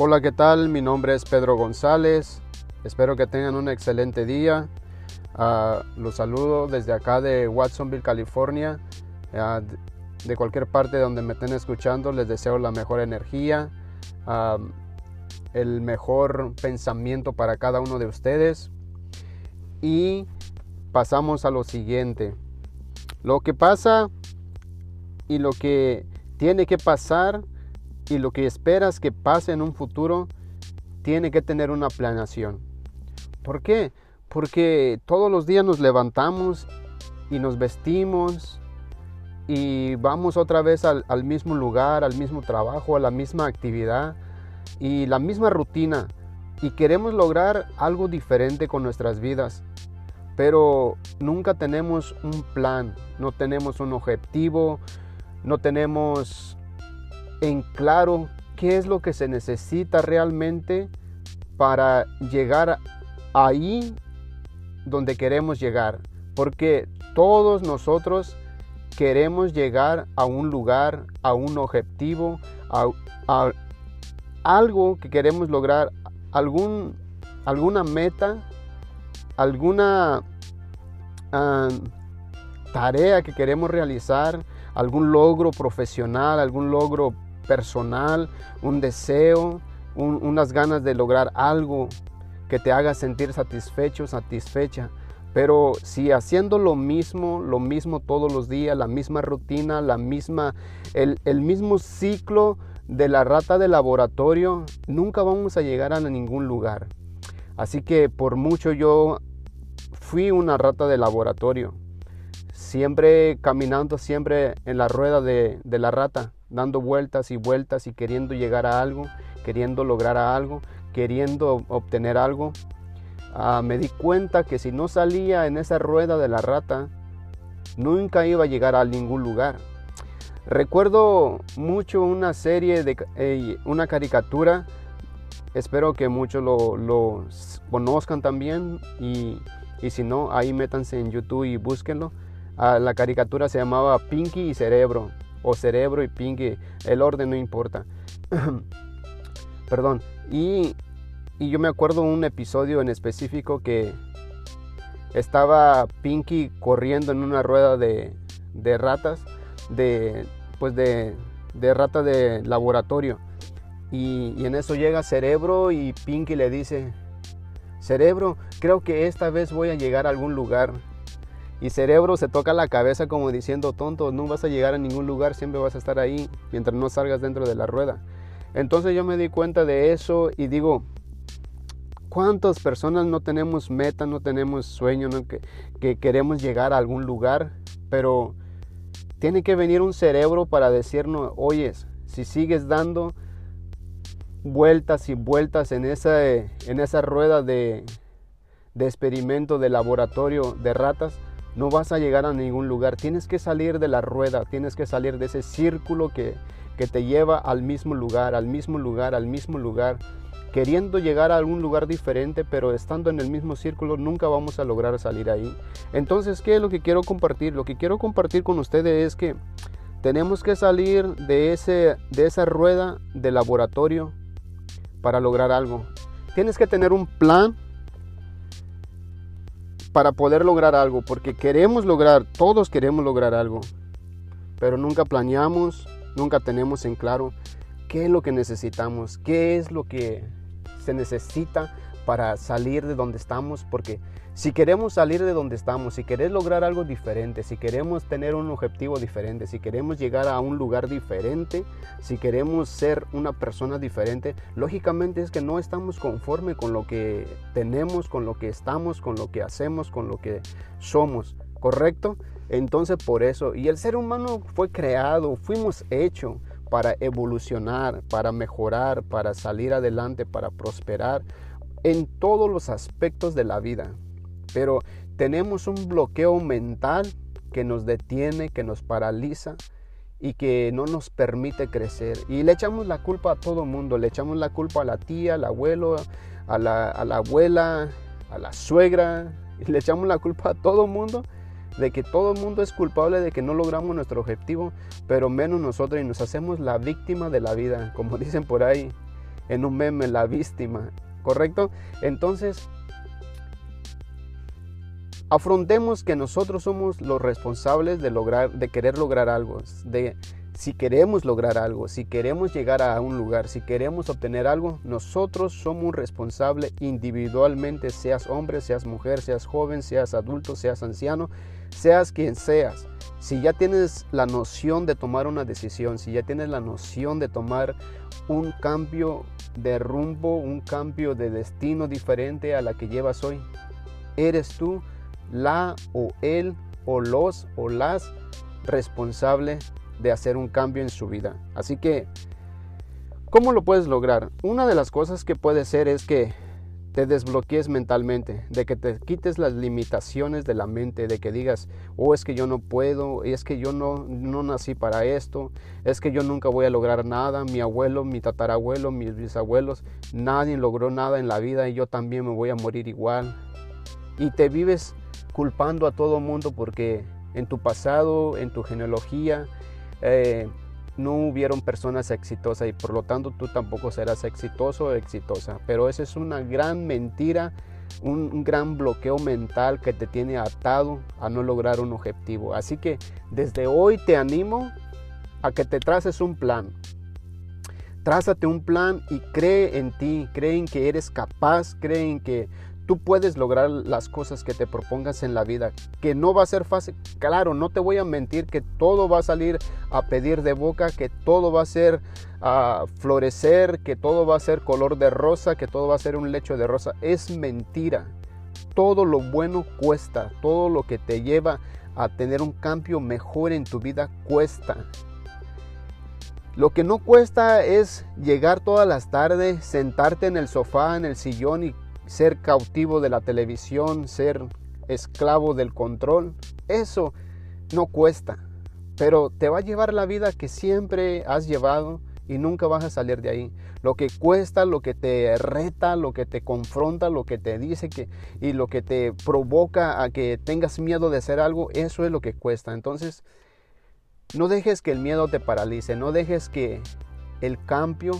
Hola, ¿qué tal? Mi nombre es Pedro González. Espero que tengan un excelente día. Uh, los saludo desde acá de Watsonville, California. Uh, de cualquier parte donde me estén escuchando, les deseo la mejor energía, uh, el mejor pensamiento para cada uno de ustedes. Y pasamos a lo siguiente. Lo que pasa y lo que tiene que pasar y lo que esperas que pase en un futuro tiene que tener una planeación. ¿Por qué? Porque todos los días nos levantamos y nos vestimos y vamos otra vez al, al, mismo lugar, al mismo trabajo, a la misma actividad y la misma rutina y queremos lograr algo diferente con nuestras vidas. Pero nunca tenemos un plan, no tenemos un objetivo, no tenemos en claro qué es lo que se necesita realmente para llegar ahí donde queremos llegar. Porque todos nosotros queremos llegar a un lugar, a un objetivo, a, algo que queremos lograr, algún, alguna meta, alguna ah, tarea que queremos realizar, algún logro profesional, algún logro personal, un deseo, unas ganas de lograr algo que te haga sentir satisfecho, satisfecha. Pero si haciendo lo mismo, lo mismo todos los días, la misma rutina, la misma, el, el mismo ciclo de la rata de laboratorio, nunca vamos a llegar a ningún lugar. Así que por mucho yo fui una rata de laboratorio, siempre caminando, siempre en la rueda de, la rata dando vueltas y vueltas y queriendo llegar a algo, queriendo lograr algo, queriendo obtener algo. Ah, me di cuenta que si no salía en esa rueda de la rata, nunca iba a llegar a ningún lugar. Recuerdo mucho una serie de una caricatura, espero que muchos lo, conozcan también y, y, si no, ahí métanse en YouTube y búsquenlo. Ah, la caricatura se llamaba Pinky y Cerebro o cerebro y Pinky, el orden no importa. Perdón. Y, y, yo me acuerdo un episodio en específico que estaba Pinky corriendo en una rueda de, de ratas, de, pues de, de rata de laboratorio. Y, y en eso llega Cerebro y Pinky le dice, Cerebro, creo que esta vez voy a llegar a algún lugar. Y cerebro se toca la cabeza como diciendo, tonto, no vas a llegar a ningún lugar, siempre vas a estar ahí mientras no salgas dentro de la rueda. Entonces yo me di cuenta de eso y digo, ¿cuántas personas no tenemos meta, no tenemos sueño, que, que queremos llegar a algún lugar? Pero tiene que venir un cerebro para decirnos, oyes, si sigues dando vueltas y vueltas en esa, en esa rueda de experimento de laboratorio de ratas, no vas a llegar a ningún lugar. Tienes que salir de la rueda, tienes que salir de ese círculo que, que te lleva al mismo lugar, al mismo lugar, al mismo lugar. Queriendo llegar a algún lugar diferente, pero estando en el mismo círculo, nunca vamos a lograr salir ahí. Entonces, ¿qué es lo que quiero compartir? Lo que quiero compartir con ustedes es que tenemos que salir de, ese, de esa rueda de laboratorio para lograr algo. Tienes que tener un plan para poder lograr algo, porque queremos lograr, todos queremos lograr algo, pero nunca planeamos, nunca tenemos en claro qué es lo que necesitamos, qué es lo que se necesita para salir de donde estamos, porque si queremos salir de donde estamos, si queremos lograr algo diferente, si queremos tener un objetivo diferente, si queremos llegar a un lugar diferente, si queremos ser una persona diferente, lógicamente es que no estamos conforme con lo que tenemos, con lo que estamos, con lo que hacemos, con lo que somos, ¿correcto? Entonces por eso, y el ser humano fue creado, fuimos hechos para evolucionar, para mejorar, para salir adelante, para prosperar en todos los aspectos de la vida. Pero tenemos un bloqueo mental que nos detiene, que nos paraliza y que no nos permite crecer. Y le echamos la culpa a todo mundo, le echamos la culpa a la tía, al abuelo, a la, abuela, a la suegra, y le echamos la culpa a todo mundo de que todo el mundo es culpable de que no logramos nuestro objetivo, pero menos nosotros y nos hacemos la víctima de la vida, como dicen por ahí. en un meme la víctima, ¿correcto? Entonces, afrontemos que nosotros somos los responsables de lograr, de querer lograr algo, si queremos lograr algo, si queremos llegar a un lugar, si queremos obtener algo, nosotros somos responsables individualmente, seas hombre, seas mujer, seas joven, seas adulto, seas anciano, seas quien seas. Si ya tienes la noción de tomar una decisión, si ya tienes la noción de tomar un cambio de rumbo, un cambio de destino diferente a la que llevas hoy, eres tú la o él o los o las responsable de hacer un cambio en su vida. Así que, ¿cómo lo puedes lograr? Una de las cosas que puede ser es que te desbloquees mentalmente, de que te quites las limitaciones de la mente, de que digas, oh, es que yo no puedo, es que yo no, no nací para esto, es que yo nunca voy a lograr nada, mi abuelo, mi tatarabuelo, mis bisabuelos, nadie logró nada en la vida y yo también me voy a morir igual. Y te vives culpando a todo mundo porque en tu pasado, en tu genealogía, eh, no hubieron personas exitosas y por lo tanto tú tampoco serás exitoso o exitosa. Pero esa es una gran mentira, un, gran bloqueo mental que te tiene atado a no lograr un objetivo. Así que desde hoy te animo a que te traces un plan. Trázate un plan y cree en ti, cree en que eres capaz, cree en que tú puedes lograr las cosas que te propongas en la vida, que no va a ser fácil. Claro, no te voy a mentir que todo va a salir a pedir de boca, que todo va a ser a florecer, que todo va a ser color de rosa, que todo va a ser un lecho de rosa. Es mentira. Todo lo bueno cuesta, todo lo que te lleva a tener un cambio mejor en tu vida cuesta. Lo que no cuesta es llegar todas las tardes, sentarte en el sofá, en el sillón y ser cautivo de la televisión, ser esclavo del control, eso no cuesta, pero te va a llevar la vida que siempre has llevado y nunca vas a salir de ahí. Lo que cuesta, lo que te reta, lo que te confronta, lo que te dice que y lo que te provoca a que tengas miedo de hacer algo, eso es lo que cuesta. Entonces, no dejes que el miedo te paralice, no dejes que el cambio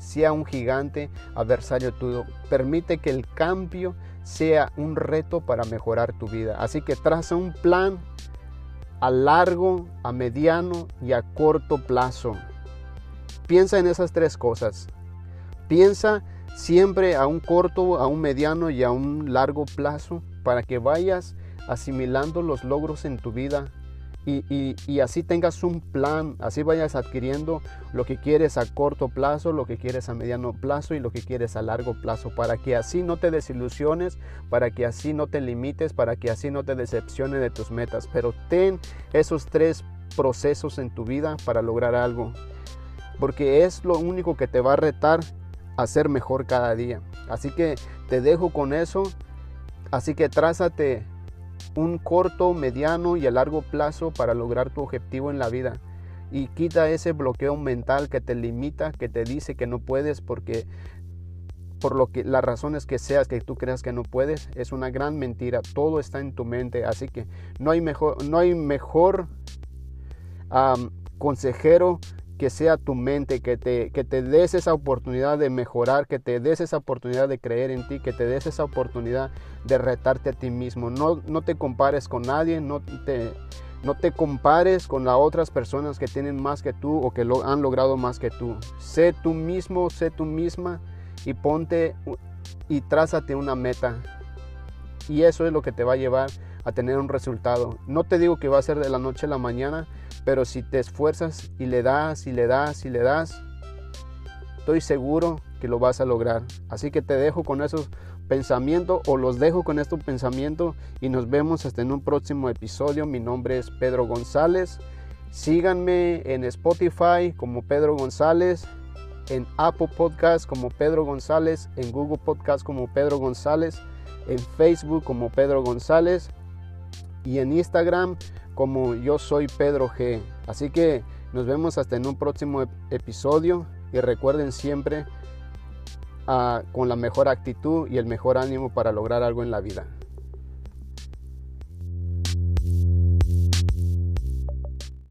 sea un gigante adversario tuyo. Permite que el cambio sea un reto para mejorar tu vida. Así que traza un plan a largo, a mediano y a corto plazo. Piensa en esas tres cosas. Piensa siempre a un corto, a un mediano y a un largo plazo para que vayas asimilando los logros en tu vida y, así tengas un plan, así vayas adquiriendo lo que quieres a corto plazo, lo que quieres a mediano plazo y lo que quieres a largo plazo, para que así no te desilusiones, para que así no te limites, para que así no te decepciones de tus metas. Pero ten esos tres procesos en tu vida para lograr algo, porque es lo único que te va a retar a ser mejor cada día. Así que te dejo con eso, así que trázate un corto, mediano y a largo plazo para lograr tu objetivo en la vida. Y quita ese bloqueo mental que te limita, que te dice que no puedes porque por lo que las razones que seas que tú creas que no puedes es una gran mentira. Todo está en tu mente, así que no hay mejor, no hay mejor consejero que sea tu mente, que te, que te des esa oportunidad de mejorar, que te des esa oportunidad de creer en ti, que te des esa oportunidad de retarte a ti mismo. No, no te compares con nadie, no te, no te compares con las otras personas que tienen más que tú o que lo, han logrado más que tú. Sé tú mismo, sé tú misma y ponte y trázate una meta. Y eso es lo que te va a llevar a tener un resultado. No te digo que va a ser de la noche a la mañana, pero si te esfuerzas y le das y le das y le das, estoy seguro que lo vas a lograr. Así que te dejo con esos pensamientos o los dejo con estos pensamientos y nos vemos hasta en un próximo episodio. Mi nombre es Pedro González. Síganme en Spotify como Pedro González, en Apple Podcast como Pedro González, en Google Podcast como Pedro González, en Facebook como Pedro González y en Instagram como yo soy Pedro G. Así que nos vemos hasta en un próximo episodio y recuerden siempre ah, con la mejor actitud y el mejor ánimo para lograr algo en la vida.